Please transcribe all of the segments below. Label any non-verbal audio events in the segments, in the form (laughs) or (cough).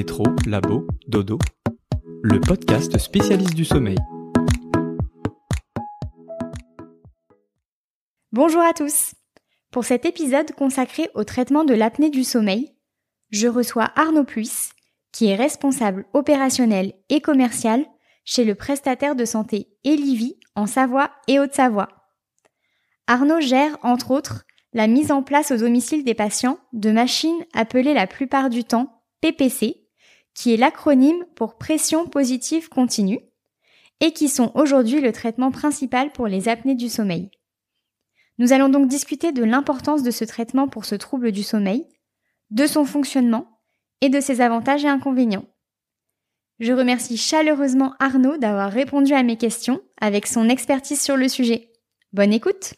métro, labo, dodo, le podcast spécialiste du sommeil. Bonjour à tous. Pour cet épisode consacré au traitement de l'apnée du sommeil, je reçois Arnaud Puisse, qui est responsable opérationnel et commercial chez le prestataire de santé Elivi en Savoie et Haute-Savoie. Arnaud gère, entre autres, la mise en place au domicile des patients de machines appelées la plupart du temps PPC, qui est l'acronyme pour pression positive continue, et qui sont aujourd'hui le traitement principal pour les apnées du sommeil. Nous allons donc discuter de l'importance de ce traitement pour ce trouble du sommeil, de son fonctionnement et de ses avantages et inconvénients. Je remercie chaleureusement Arnaud d'avoir répondu à mes questions avec son expertise sur le sujet. Bonne écoute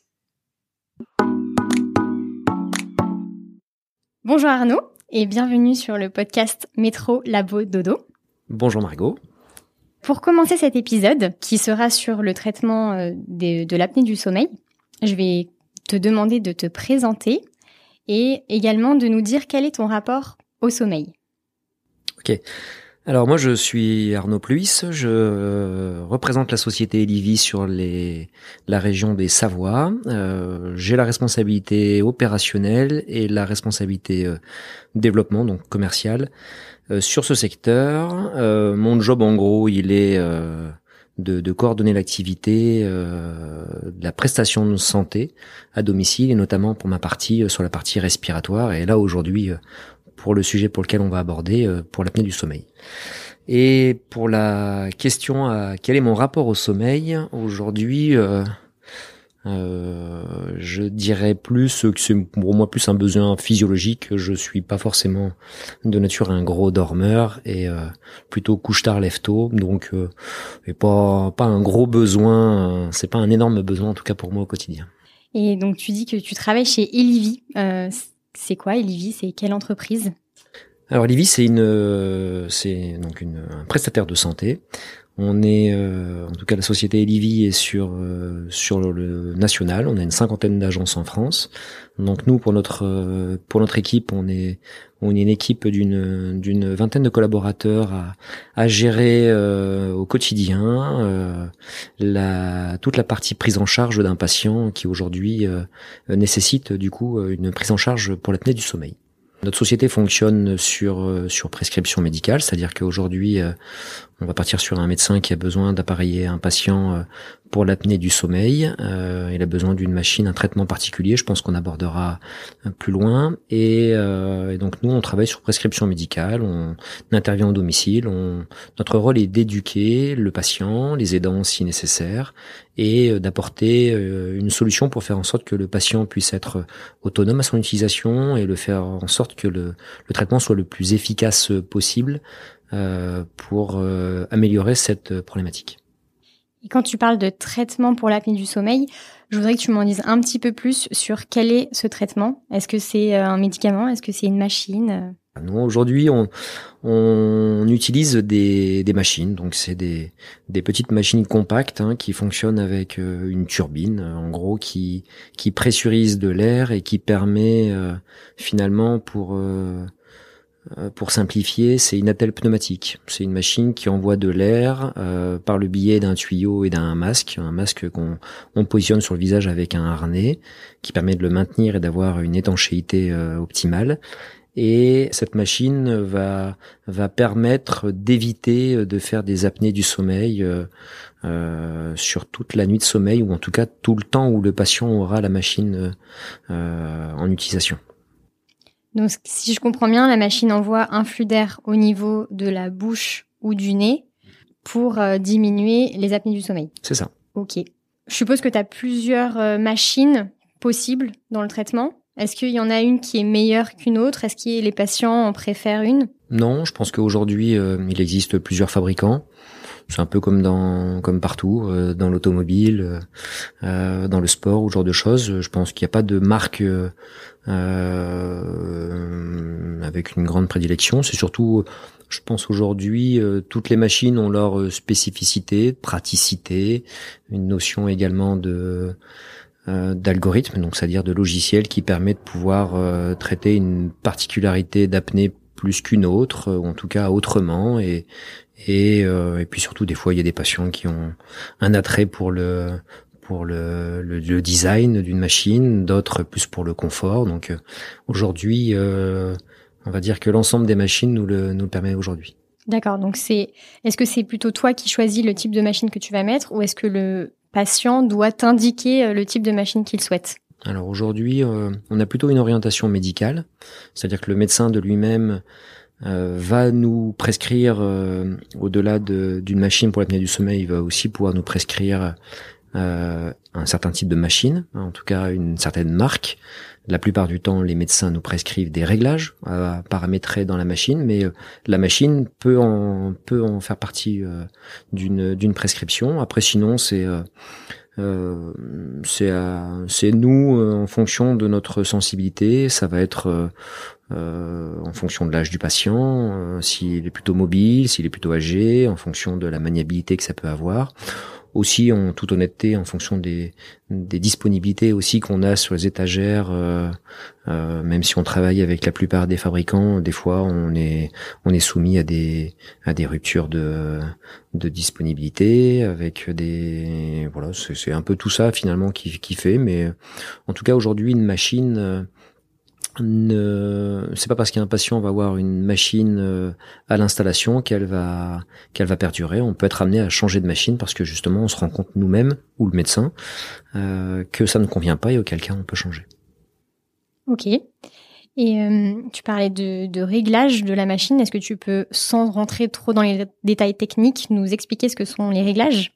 Bonjour Arnaud et bienvenue sur le podcast Métro Labo Dodo. Bonjour Margot. Pour commencer cet épisode, qui sera sur le traitement euh, de, l'apnée du sommeil, je vais te demander de te présenter et également de nous dire quel est ton rapport au sommeil. Ok. Alors moi je suis Arnaud Pluis, je euh, représente la société Elivi sur la région des Savoies. Euh, j'ai la responsabilité opérationnelle et la responsabilité euh, développement, donc commercial, sur ce secteur. mon job en gros il est de, de, coordonner l'activité de la prestation de santé à domicile et notamment pour ma partie sur la partie respiratoire. Et là aujourd'hui pour le sujet pour lequel on va aborder, euh, pour l'apnée du sommeil. Et pour la question à quel est mon rapport au sommeil, aujourd'hui, euh, euh, je dirais plus que c'est pour moi plus un besoin physiologique. Je suis pas forcément de nature un gros dormeur et plutôt couche tard lève tôt, donc et pas pas un gros besoin. c'est pas un énorme besoin en tout cas pour moi au quotidien. Et donc tu dis que tu travailles chez Elivi. C'est quoi Elivi C'est quelle entreprise? Alors Elivi, c'est une, euh, c'est un prestataire de santé. On est, euh, en tout cas, la société Elivi est sur euh, sur le national. On a une cinquantaine d'agences en France. Donc nous, pour notre pour notre équipe, on est on est une équipe d'une d'une vingtaine de collaborateurs à, à gérer au quotidien la toute la partie prise en charge d'un patient qui aujourd'hui nécessite du coup une prise en charge pour l'apnée du sommeil. Notre société fonctionne sur sur prescription médicale, c'est-à-dire qu'aujourd'hui on va partir sur un médecin qui a besoin d'appareiller un patient euh, pour l'apnée du sommeil. Euh, il a besoin d'une machine, un traitement particulier. Je pense qu'on abordera euh, plus loin. Et, et, donc nous, on travaille sur prescription médicale. On intervient au domicile. Notre rôle est d'éduquer le patient, les aidants si nécessaire, et d'apporter une solution pour faire en sorte que le patient puisse être autonome à son utilisation et le faire en sorte que le, traitement soit le plus efficace possible euh, pour euh, améliorer cette problématique. Et quand tu parles de traitement pour l'apnée du sommeil, je voudrais que tu m'en dises un petit peu plus sur quel est ce traitement. Est-ce que c'est euh, un médicament? Est-ce que c'est une machine? Aujourd'hui, on, on utilise des, des machines. Donc, c'est des, des petites machines compactes hein, qui fonctionnent avec une turbine, en gros, qui, qui pressurise de l'air et qui permet finalement pour euh, pour simplifier, c'est une attelle pneumatique. C'est une machine qui envoie de l'air euh, par le biais d'un tuyau et d'un masque, un masque qu'on on positionne sur le visage avec un harnais qui permet de le maintenir et d'avoir une étanchéité euh, optimale. Et cette machine va permettre d'éviter de faire des apnées du sommeil euh, sur toute la nuit de sommeil ou en tout cas tout le temps où le patient aura la machine en utilisation. Donc, si je comprends bien, la machine envoie un flux d'air au niveau de la bouche ou du nez pour euh, diminuer les apnées du sommeil. C'est ça. Ok. Je suppose que tu as plusieurs euh, machines possibles dans le traitement. Est-ce qu'il y en a une qui est meilleure qu'une autre? Est-ce que les patients en préfèrent une? Non, je pense qu'aujourd'hui, euh, il existe plusieurs fabricants. C'est un peu comme dans comme partout, dans l'automobile, dans le sport ou ce genre de choses. Je pense qu'il n'y a pas de marque euh, avec une grande prédilection. C'est surtout, je pense aujourd'hui, euh, toutes les machines ont leur euh, spécificité, praticité, une notion également de d'algorithme, donc c'est-à-dire de logiciel qui permet de pouvoir traiter une particularité d'apnée plus qu'une autre, ou en tout cas autrement, et et, et puis surtout des fois il y a des patients qui ont un attrait pour le pour le, le, design d'une machine, d'autres plus pour le confort. Donc aujourd'hui, on va dire que l'ensemble des machines nous le permet aujourd'hui. D'accord. Donc c'est est-ce que c'est plutôt toi qui choisis le type de machine que tu vas mettre ou est-ce que le patient doit t'indiquer euh, le type de machine qu'il souhaite? Alors aujourd'hui, euh, on a plutôt une orientation médicale, c'est-à-dire que le médecin de lui-même euh, va nous prescrire au-delà d'une machine pour l'apnée du sommeil, il va aussi pouvoir nous prescrire un certain type de machine, en tout cas une certaine marque. La plupart du temps, les médecins nous prescrivent des réglages à paramétrer dans la machine, mais euh, la machine peut en faire partie euh, d'une d'une prescription. Après, sinon, c'est euh, c'est c'est nous en fonction de notre sensibilité. Ça va être en fonction de l'âge du patient, s'il est plutôt mobile, s'il est plutôt âgé, en fonction de la maniabilité que ça peut avoir aussi en toute honnêteté en fonction des, des disponibilités aussi qu'on a sur les étagères euh, euh, même si on travaille avec la plupart des fabricants des fois on est on est soumis à des à des ruptures de de disponibilité avec des voilà c'est un peu tout ça finalement qui qui fait mais en tout cas aujourd'hui une machine euh, ne c'est pas parce qu'un patient va avoir une machine euh, à l'installation qu'elle va qu'elle va perdurer. On peut être amené à changer de machine parce que justement on se rend compte nous-mêmes ou le médecin euh, que ça ne convient pas et auquel cas on peut changer. Ok. Et euh, tu parlais de, de, réglage de la machine. Est-ce que tu peux, sans rentrer trop dans les détails techniques, nous expliquer ce que sont les réglages?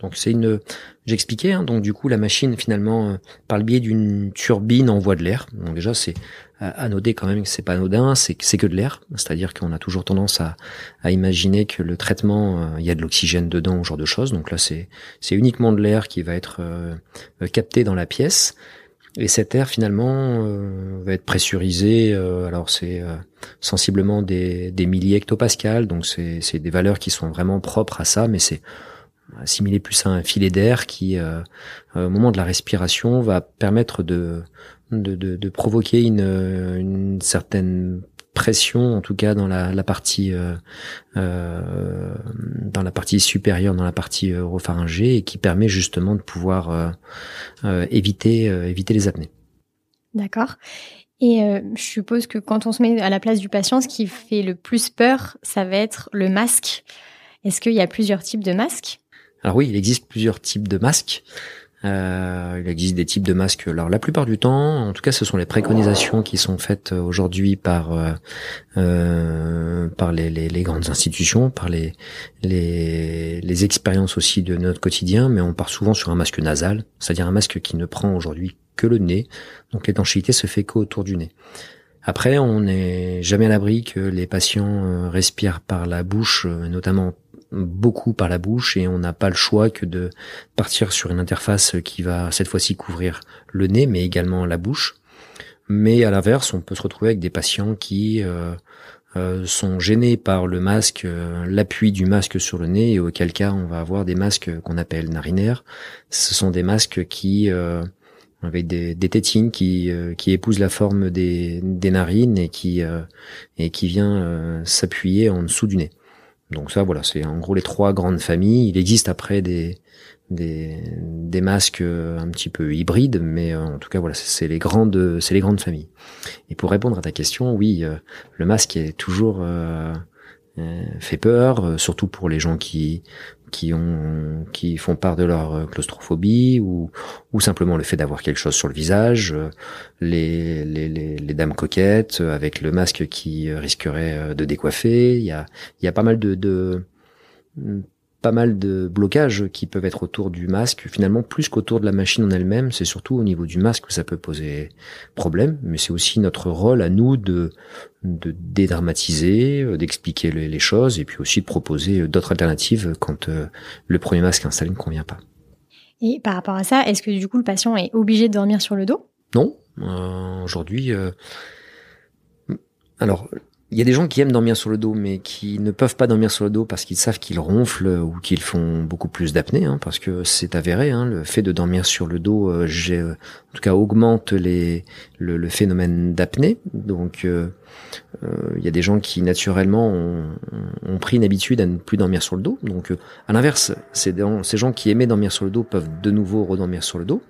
Donc c'est une, j'expliquais. Hein, donc du coup la machine finalement euh, par le biais d'une turbine envoie de l'air. Donc déjà c'est euh, noter quand même c'est pas anodin, c'est c'est que de l'air. C'est-à-dire qu'on a toujours tendance à, à imaginer que le traitement euh, il y a de l'oxygène dedans, ce genre de choses. Donc là c'est c'est uniquement de l'air qui va être capté dans la pièce. Et cet air finalement va être pressurisé. alors c'est sensiblement des, des milliers hectopascales, donc c'est des valeurs qui sont vraiment propres à ça, mais c'est assimiler plus à un filet d'air qui, euh, euh, au moment de la respiration, va permettre de, de, de, de provoquer une, une, certaine pression, en tout cas dans la, la partie euh, euh, dans la partie supérieure, dans la partie oropharyngée, et qui permet justement de pouvoir éviter éviter les apnées. D'accord. Et je suppose que quand on se met à la place du patient, ce qui fait le plus peur, ça va être le masque. Est-ce qu'il y a plusieurs types de masques? Alors oui, il existe plusieurs types de masques. Euh, il existe des types de masques. Alors la plupart du temps, en tout cas, ce sont les préconisations qui sont faites aujourd'hui par euh, euh, par les, grandes institutions, par les, les, les expériences aussi de notre quotidien. Mais on part souvent sur un masque nasal, c'est-à-dire un masque qui ne prend aujourd'hui que le nez. Donc l'étanchéité se fait qu'autour du nez. Après, on n'est jamais à l'abri que les patients euh, respirent par la bouche, notamment beaucoup par la bouche et on n'a pas le choix que de partir sur une interface qui va cette fois-ci couvrir le nez mais également la bouche. Mais à l'inverse, on peut se retrouver avec des patients qui euh, euh, sont gênés par le masque, euh, l'appui du masque sur le nez, et auquel cas on va avoir des masques qu'on appelle narinaires. Ce sont des masques qui avec des, des tétines qui, épousent la forme des, narines et qui, et qui vient s'appuyer en dessous du nez. Donc ça, voilà, c'est en gros les trois grandes familles. Il existe après des des, masques euh, un petit peu hybrides, mais euh, en tout cas voilà, c'est les grandes c'est les grandes familles. Et pour répondre à ta question, oui, euh, le masque est toujours fait peur, surtout pour les gens qui qui ont qui font part de leur euh, claustrophobie ou ou simplement le fait d'avoir quelque chose sur le visage euh, les, les, les, les, dames coquettes euh, avec le masque qui risquerait de décoiffer. Il y a il y a pas mal de, de pas mal de blocages qui peuvent être autour du masque. Finalement, plus qu'autour de la machine en elle-même, c'est surtout au niveau du masque que ça peut poser problème. Mais c'est aussi notre rôle à nous de, de dédramatiser, euh, d'expliquer les, choses et puis aussi de proposer euh, d'autres alternatives quand euh, le premier masque installé ne convient pas. Et par rapport à ça, est-ce que du coup le patient est obligé de dormir sur le dos? Non. Aujourd'hui, alors il y a des gens qui aiment dormir sur le dos, mais qui ne peuvent pas dormir sur le dos parce qu'ils savent qu'ils ronflent ou qu'ils font beaucoup plus d'apnée, hein, parce que c'est avéré. Hein, le fait de dormir sur le dos, euh, j'ai, en tout cas, augmente les, le, phénomène d'apnée. Donc, euh, euh, il y a des gens qui naturellement ont, ont, pris une habitude à ne plus dormir sur le dos. Donc, à l'inverse, ces gens qui aimaient dormir sur le dos peuvent de nouveau redormir sur le dos.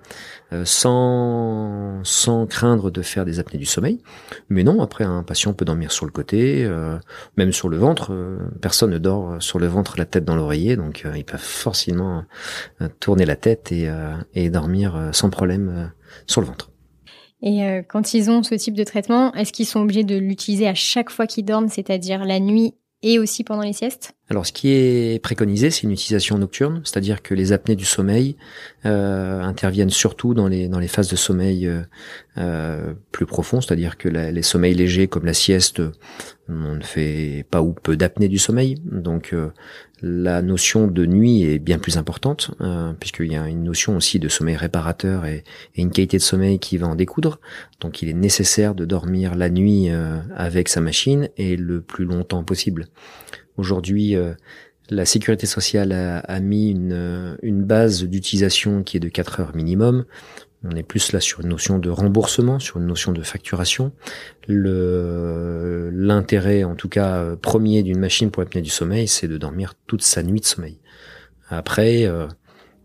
Euh, sans, sans craindre de faire des apnées du sommeil. Mais non, après un patient peut dormir sur le côté, euh, même sur le ventre. Euh, personne ne dort sur le ventre, la tête dans l'oreiller, donc ils peuvent forcément tourner la tête et, et dormir sans problème sur le ventre. Et quand ils ont ce type de traitement, est-ce qu'ils sont obligés de l'utiliser à chaque fois qu'ils dorment, c'est-à-dire la nuit et aussi pendant les siestes? Alors, ce qui est préconisé, c'est une utilisation nocturne, c'est-à-dire que les apnées du sommeil euh, interviennent surtout dans les dans les phases de sommeil euh, euh plus profonds, c'est-à-dire que les sommeils légers comme la sieste, on ne fait pas ou peu d'apnée du sommeil, donc la notion de nuit est bien plus importante, puisqu'il y a une notion aussi de sommeil réparateur et, et, une qualité de sommeil qui va en découdre. Donc il est nécessaire de dormir la nuit avec sa machine et le plus longtemps possible. Aujourd'hui, euh, la sécurité sociale a, a mis une, une base d'utilisation qui est de 4 heures minimum. On est plus là sur une notion de remboursement, sur une notion de facturation. L'intérêt, en tout cas premier d'une machine pour l'apnée du sommeil, c'est de dormir toute sa nuit de sommeil. Après, euh,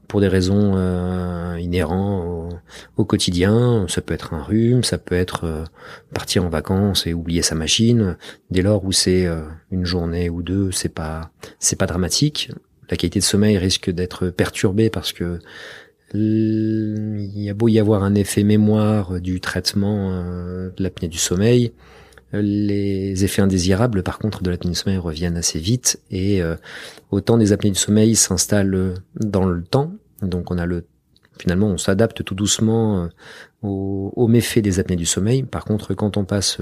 pour des raisons euh, inhérentes au, quotidien, ça peut être un rhume, ça peut être euh, partir en vacances et oublier sa machine. Dès lors où c'est une journée ou deux, c'est pas c'est pas dramatique. La qualité de sommeil risque d'être perturbée parce que il y a beau y avoir un effet mémoire du traitement euh, de l'apnée du sommeil, les effets indésirables, par contre, de l'apnée du sommeil reviennent assez vite et euh, autant des apnées du sommeil s'installent dans le temps, donc on a le finalement on s'adapte tout doucement euh, aux, méfaits des apnées du sommeil. Par contre, quand on passe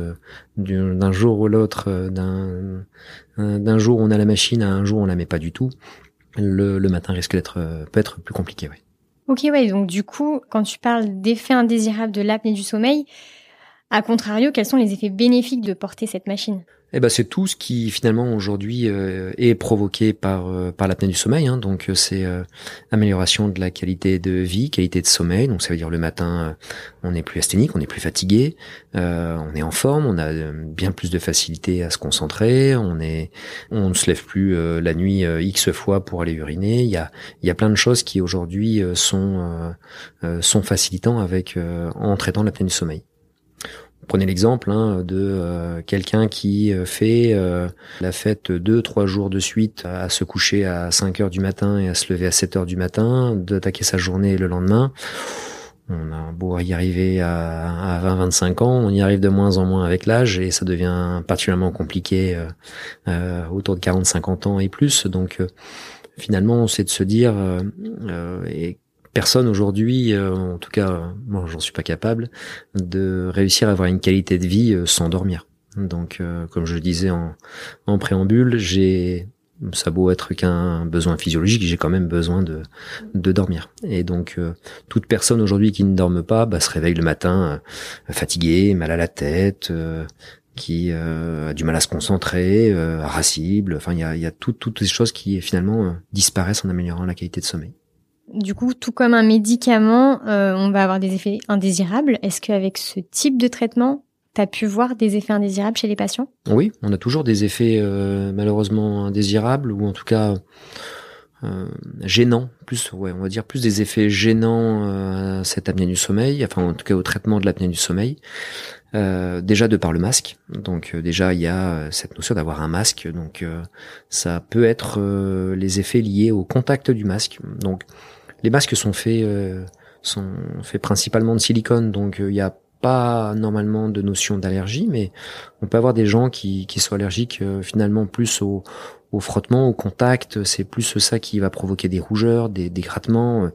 d'un jour ou l'autre, d'un jour on a la machine à un jour on la met pas du tout, le, le matin risque d'être peut être plus compliqué. Oui. Ok, ouais, donc du coup, quand tu parles d'effets indésirables de l'apnée du sommeil, à contrario, quels sont les effets bénéfiques de porter cette machine? Eh ben c'est tout ce qui finalement aujourd'hui euh, est provoqué par euh, par l'apnée du sommeil. Hein. Donc euh, c'est amélioration de la qualité de vie, qualité de sommeil. Donc ça veut dire le matin on est plus asthénique, on est plus fatigué, on est en forme, on a bien plus de facilité à se concentrer, on est on ne se lève plus la nuit x fois pour aller uriner. Il y a il y a plein de choses qui aujourd'hui sont sont facilitants avec en traitant l'apnée du sommeil. Prenez l'exemple hein, de euh, quelqu'un qui euh, fait euh, la fête deux, trois jours de suite à se coucher à 5 heures du matin et à se lever à 7 heures du matin, d'attaquer sa journée le lendemain. On a beau y arriver à, 20-25 ans, on y arrive de moins en moins avec l'âge et ça devient particulièrement compliqué autour de 40-50 ans et plus. Donc finalement, c'est de se dire et personne aujourd'hui, euh, en tout cas, moi j'en suis pas capable, de réussir à avoir une qualité de vie euh, sans dormir. Donc, euh, comme je le disais en, préambule, j'ai ça beau être qu'un besoin physiologique, j'ai quand même besoin de, dormir. Et donc, toute personne aujourd'hui qui ne dorme pas bah, se réveille le matin fatigué, mal à la tête, qui a du mal à se concentrer, irascible. Enfin, il y a, y a toutes ces choses qui finalement disparaissent en améliorant la qualité de sommeil. Du coup, tout comme un médicament, euh, on va avoir des effets indésirables. Est-ce qu'avec ce type de traitement, tu as pu voir des effets indésirables chez les patients? Oui, on a toujours des effets euh, malheureusement indésirables ou en tout cas euh, gênants. Plus, ouais, on va dire plus des effets gênants à cette apnée du sommeil, enfin en tout cas au traitement de l'apnée du sommeil. déjà de par le masque, donc déjà il y a cette notion d'avoir un masque, donc ça peut être les effets liés au contact du masque. Donc les masques sont faits euh, sont faits principalement de silicone, donc il euh, n'y a pas normalement de notion d'allergie, mais on peut avoir des gens qui, qui sont allergiques euh, finalement plus au, au frottement, au contact. C'est plus ça qui va provoquer des rougeurs, des, des grattements.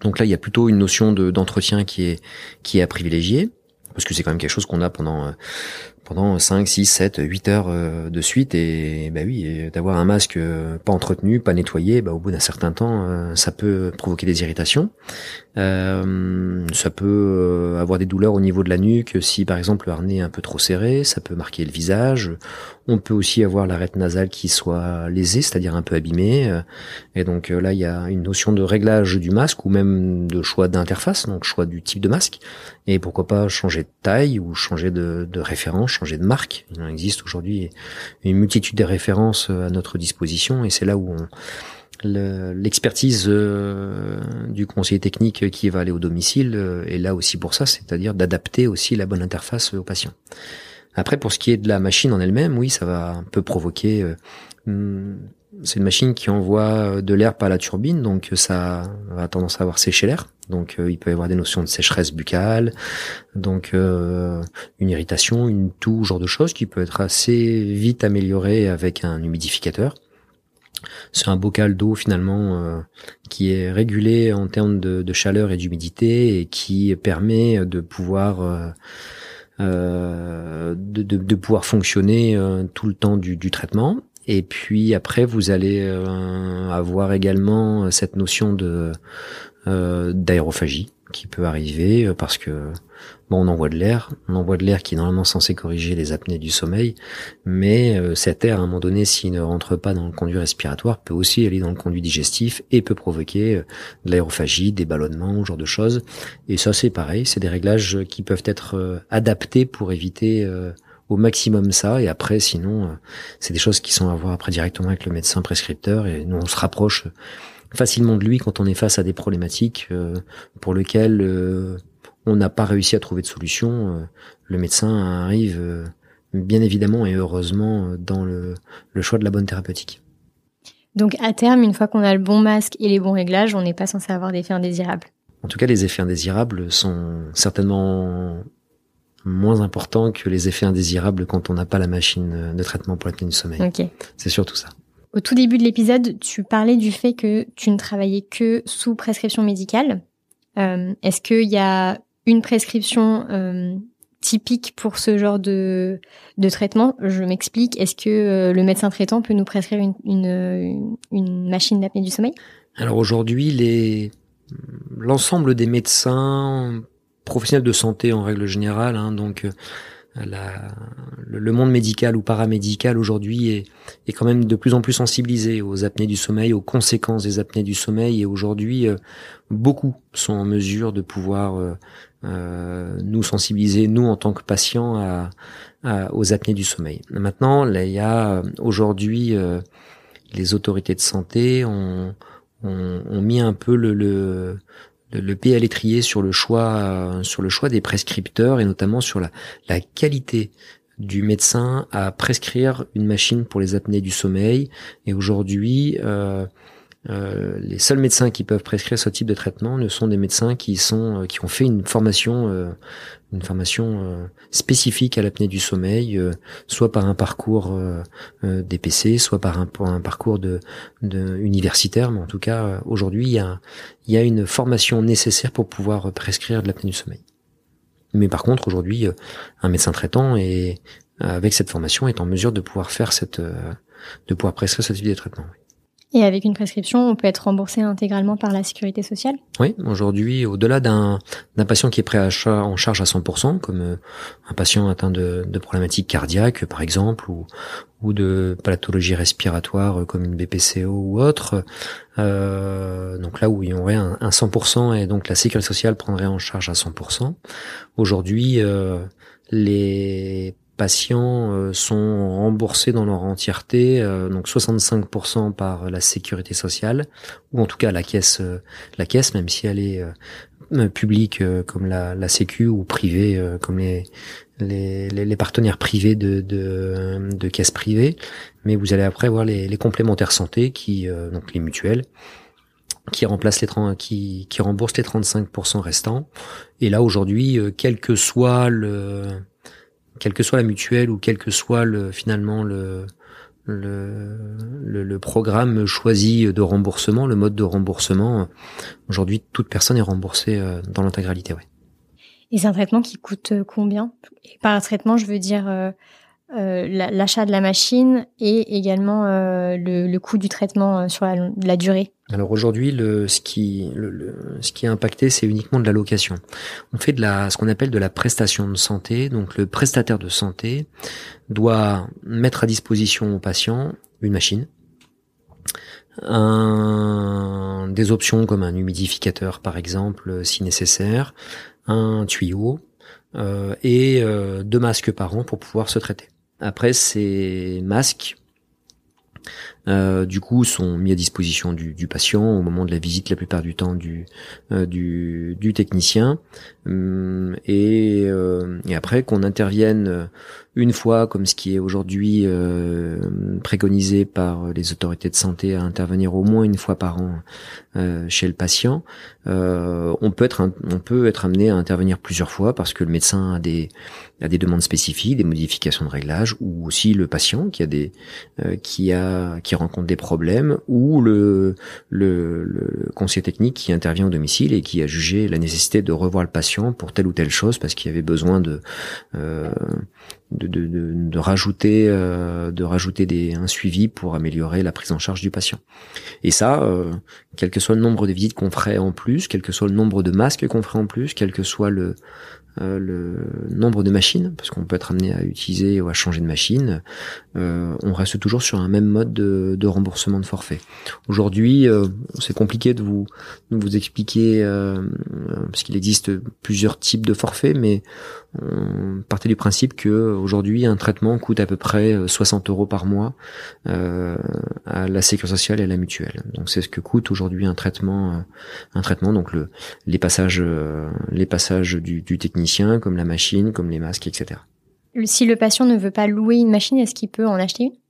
Donc là, il y a plutôt une notion de d'entretien qui est qui est à privilégier parce que c'est quand même quelque chose qu'on a pendant pendant 5, 6, 7, 8 heures euh, de suite et bah oui, d'avoir un masque euh, pas entretenu, pas nettoyé, bah au bout d'un certain temps, euh, ça peut provoquer des irritations. Euh, ça peut euh, avoir des douleurs au niveau de la nuque si par exemple le harnais est un peu trop serré, ça peut marquer le visage. On peut aussi avoir l'arête nasale qui soit lésée, c'est-à-dire un peu abîmée. Et donc là, il y a une notion de réglage du masque ou même de choix d'interface, donc choix du type de masque. Et pourquoi pas changer de taille ou changer de, de référence, changer de marque. Il en existe aujourd'hui une multitude de références à notre disposition et c'est là où on l'expertise euh, du conseiller technique qui va aller au domicile euh, est là aussi pour ça, c'est-à-dire d'adapter aussi la bonne interface au patient. Après, pour ce qui est de la machine en elle-même, oui, ça va un peu provoquer. Euh, hmm, c'est une machine qui envoie de l'air par la turbine, donc ça a tendance à avoir séché l'air. Donc il peut y avoir des notions de sécheresse buccale, donc une irritation, une toux, genre de choses qui peut être assez vite améliorée avec un humidificateur. C'est un bocal d'eau finalement euh, qui est régulé en termes de, chaleur et d'humidité et qui permet de pouvoir euh, euh, de, pouvoir fonctionner tout le temps du, traitement. Et puis après, vous allez avoir également cette notion de d'aérophagie qui peut arriver parce que Bon, on envoie de l'air, on envoie de l'air qui est normalement censé corriger les apnées du sommeil, mais euh, cet air, à un moment donné, s'il ne rentre pas dans le conduit respiratoire, peut aussi aller dans le conduit digestif et peut provoquer euh, de l'aérophagie, des ballonnements, ce genre de choses. Et ça, c'est pareil, c'est des réglages qui peuvent être euh, adaptés pour éviter au maximum ça. Et après, sinon, c'est des choses qui sont à voir après directement avec le médecin prescripteur. Et nous, on se rapproche facilement de lui quand on est face à des problématiques pour lesquelles on n'a pas réussi à trouver de solution, euh, le médecin arrive euh, bien évidemment et heureusement euh, dans le, choix de la bonne thérapeutique. Donc à terme, une fois qu'on a le bon masque et les bons réglages, on n'est pas censé avoir d'effets indésirables. En tout cas, les effets indésirables sont certainement moins importants que les effets indésirables quand on n'a pas la machine de traitement pour l'apnée du sommeil. C'est surtout ça. Au tout début de l'épisode, tu parlais du fait que tu ne travaillais que sous prescription médicale. Est-ce qu'il y a une prescription euh, typique pour ce genre de, de traitement Je m'explique. Est-ce que euh, le médecin traitant peut nous prescrire une, une, une machine d'apnée du sommeil? Alors aujourd'hui, les l'ensemble des médecins professionnels de santé en règle générale, hein, donc euh, le monde médical ou paramédical aujourd'hui est, quand même de plus en plus sensibilisé aux apnées du sommeil, aux conséquences des apnées du sommeil. Et aujourd'hui, beaucoup sont en mesure de pouvoir euh, nous sensibiliser, nous en tant que patients, aux apnées du sommeil. Maintenant, il y a aujourd'hui euh, les autorités de santé ont, ont, mis un peu le, le, le pied à l'étrier sur le choix sur le choix des prescripteurs et notamment sur la, qualité du médecin à prescrire une machine pour les apnées du sommeil. Et aujourd'hui, euh, euh, les seuls médecins qui peuvent prescrire ce type de traitement ne sont des médecins qui sont euh, qui ont fait une formation euh, une formation spécifique à l'apnée du sommeil, soit par un parcours DPC, soit par un, un parcours de, de, universitaire, mais en tout cas aujourd'hui il y a il y a une formation nécessaire pour pouvoir prescrire de l'apnée du sommeil. Mais par contre aujourd'hui un médecin traitant est avec cette formation est en mesure de pouvoir faire cette de pouvoir prescrire ce type de traitement. Et avec une prescription, on peut être remboursé intégralement par la sécurité sociale Oui, aujourd'hui, au-delà d'un patient qui est pris à en charge à 100%, comme euh, un patient atteint de, de problématiques cardiaques, par exemple, ou, ou de pathologie respiratoire euh, comme une BPCO ou autre, euh, donc là où il y aurait un, un, 100% et donc la sécurité sociale prendrait en charge à 100%. Aujourd'hui, euh, les patients euh, sont remboursés dans leur entièreté, euh, donc 65% par la sécurité sociale, ou en tout cas la caisse, euh, la caisse, même si elle est publique comme la, la Sécu ou privée comme les, les, les, partenaires privés de, de, de caisses privées. Mais vous allez après voir les, les complémentaires santé, qui donc les mutuelles, qui remplacent les qui, qui remboursent les 35% restants. Et là aujourd'hui, quel que soit le quelle que soit la mutuelle ou quel que soit le, finalement le, le, programme choisi de remboursement, le mode de remboursement, aujourd'hui toute personne est remboursée euh, dans l'intégralité. Ouais. Et c'est un traitement qui coûte euh, combien? Par un traitement, je veux dire euh, euh, l'achat de la machine et également euh, le, coût du traitement euh, sur la, durée Alors aujourd'hui, ce, qui, est impacté, c'est uniquement de la location. On fait de la, ce qu'on appelle de la prestation de santé. Donc le prestataire de santé doit mettre à disposition au patient une machine, des options comme un humidificateur par exemple si nécessaire, un tuyau et deux masques par an pour pouvoir se traiter. Après, ces masques, euh, du coup, sont mis à disposition du, patient au moment de la visite, la plupart du temps du euh, du, technicien, hum, euh, et, après qu'on intervienne une fois, comme ce qui est aujourd'hui euh, préconisé par les autorités de santé, à intervenir au moins une fois par an euh, chez le patient. Euh, on peut être on peut être amené à intervenir plusieurs fois parce que le médecin a des a des demandes spécifiques, des modifications de réglage, ou aussi le patient qui a des qui a qui rencontre des problèmes, ou le, le le conseiller technique qui intervient au domicile et qui a jugé la nécessité de revoir le patient pour telle ou telle chose parce qu'il y avait besoin de de, de, de, rajouter euh, de rajouter des un suivi pour améliorer la prise en charge du patient. Et ça, euh, quel que soit le nombre de visites qu'on ferait en plus, quel que soit le nombre de masques qu'on ferait en plus, quel que soit le euh, le nombre de machines, parce qu'on peut être amené à utiliser ou à changer de machine, euh, on reste toujours sur un même mode de, de remboursement de forfait. Aujourd'hui, euh, c'est compliqué de vous, de vous expliquer, parce qu'il existe plusieurs types de forfaits, mais on partait du principe que aujourd'hui un traitement coûte à peu près 60 euros par mois à la sécurité sociale et à la mutuelle. Donc c'est ce que coûte aujourd'hui un traitement, un traitement. Donc le, les passages, les passages du, du technicien comme la machine, comme les masques, etc. Si le patient ne veut pas louer une machine, est-ce qu'il peut en acheter une?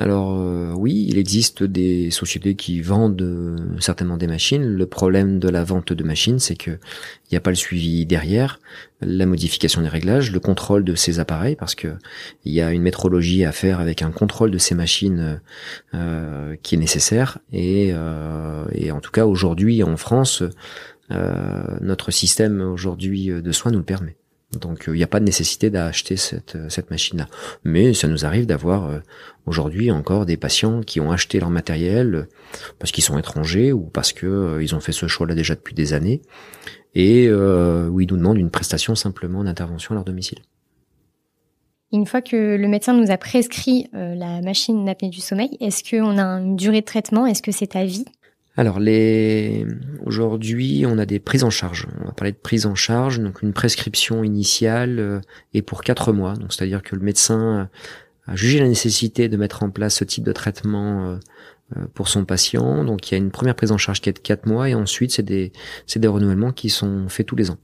Alors euh, oui, il existe des sociétés qui vendent euh, certainement des machines. Le problème de la vente de machines, c'est que il n'y a pas le suivi derrière, la modification des réglages, le contrôle de ces appareils, parce que il y a une métrologie à faire avec un contrôle de ces machines euh, qui est nécessaire. Et, et en tout cas aujourd'hui en France, notre système aujourd'hui de soins nous le permet. Donc il n'y a pas de nécessité d'acheter cette, euh, cette machine-là. Mais ça nous arrive d'avoir aujourd'hui encore des patients qui ont acheté leur matériel parce qu'ils sont étrangers ou parce que ils ont fait ce choix-là déjà depuis des années et euh, où ils nous demandent une prestation simplement d'intervention à leur domicile. Une fois que le médecin nous a prescrit la machine d'apnée du sommeil, est-ce qu'on a une durée de traitement? Est-ce que c'est à vie? Alors les aujourd'hui, on a des prises en charge. On va parler de prise en charge, donc une prescription initiale euh, est pour quatre mois. Donc c'est-à-dire que le médecin a jugé la nécessité de mettre en place ce type de traitement euh, euh, pour son patient. Donc il y a une première prise en charge qui est de quatre mois et ensuite c'est des c'est des renouvellements qui sont faits tous les ans.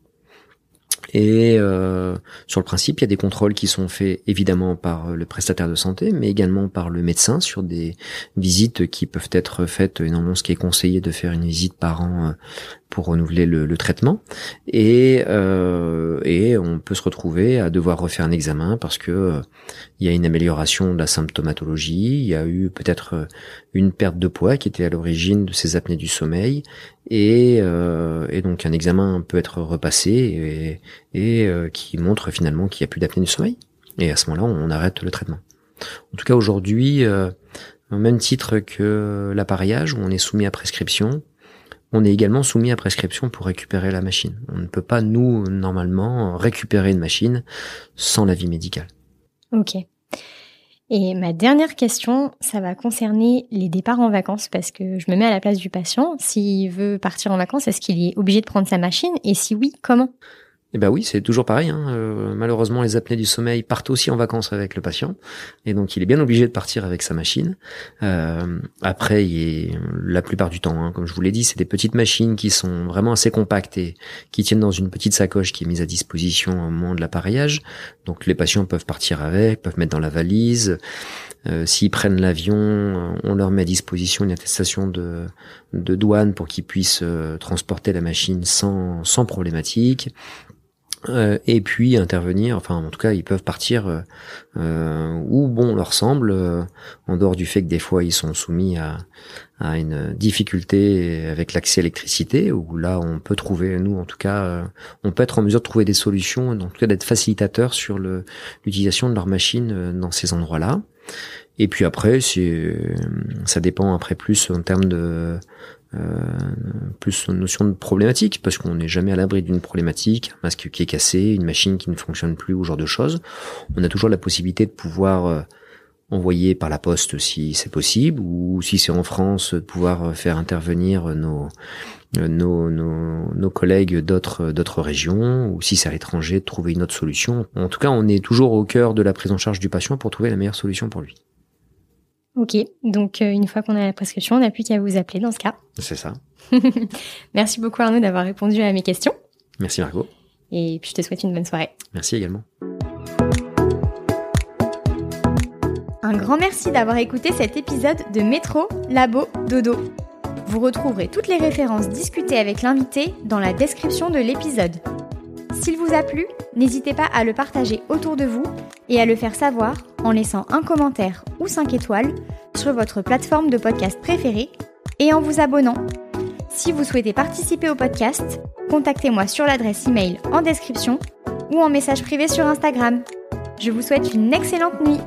Et euh, sur le principe, il y a des contrôles qui sont faits évidemment par le prestataire de santé, mais également par le médecin sur des visites qui peuvent être faites. Énormément, ce qui est conseillé de faire une visite par an euh, pour renouveler le, traitement. Et, euh, et on peut se retrouver à devoir refaire un examen parce que euh, il y a une amélioration de la symptomatologie, il y a eu peut-être euh, une perte de poids qui était à l'origine de ces apnées du sommeil, et, euh, et donc un examen peut être repassé et, et qui montre finalement qu'il n'y a plus d'apnée du sommeil. Et à ce moment-là, on arrête le traitement. En tout cas, aujourd'hui, au même titre que l'appareillage, où on est soumis à prescription, on est également soumis à prescription pour récupérer la machine. On ne peut pas, nous, normalement, récupérer une machine sans l'avis médical. Ok. Et ma dernière question, ça va concerner les départs en vacances parce que je me mets à la place du patient. S'il veut partir en vacances, est-ce qu'il est obligé de prendre sa machine? Et si oui, comment? Eh ben oui, c'est toujours pareil. Hein. Euh, malheureusement, les apnées du sommeil partent aussi en vacances avec le patient, et donc il est bien obligé de partir avec sa machine. Euh, après, il la plupart du temps, hein, comme je vous l'ai dit, c'est des petites machines qui sont vraiment assez compactes et qui tiennent dans une petite sacoche qui est mise à disposition au moment de l'appareillage. Donc les patients peuvent partir avec, peuvent mettre dans la valise. Euh, S'ils prennent l'avion, on leur met à disposition une attestation de, de douane pour qu'ils puissent transporter la machine sans, sans problématique. Euh, et puis intervenir, enfin en tout cas ils peuvent partir euh, euh où bon leur semble, euh, en dehors du fait que des fois ils sont soumis à, à une difficulté avec l'accès à l'électricité, où là on peut trouver, nous en tout cas, on peut être en mesure de trouver des solutions, en tout cas d'être facilitateur sur l'utilisation de leur machine dans ces endroits-là. Et puis après, ça dépend après plus en termes de euh, plus une notion de problématique, parce qu'on n'est jamais à l'abri d'une problématique, un masque qui est cassé, une machine qui ne fonctionne plus, ou ce genre de choses. On a toujours la possibilité de pouvoir euh, envoyer par la poste si c'est possible, ou si c'est en France, de pouvoir faire intervenir nos, nos, nos, nos collègues d'autres d'autres régions, ou si c'est à l'étranger, de trouver une autre solution. En tout cas, on est toujours au cœur de la prise en charge du patient pour trouver la meilleure solution pour lui. Ok, donc euh, une fois qu'on a la prescription, on n'a plus qu'à vous appeler dans ce cas. C'est ça. (laughs) Merci beaucoup Arnaud d'avoir répondu à mes questions. Merci Margot. Et puis je te souhaite une bonne soirée. Merci également. Un grand merci d'avoir écouté cet épisode de Métro, Labo, Dodo. Vous retrouverez toutes les références discutées avec l'invité dans la description de l'épisode. S'il vous a plu, n'hésitez pas à le partager autour de vous et à le faire savoir en laissant un commentaire ou 5 étoiles sur votre plateforme de podcast préférée et en vous abonnant. Si vous souhaitez participer au podcast, contactez-moi sur l'adresse email en description ou en message privé sur Instagram. Je vous souhaite une excellente nuit.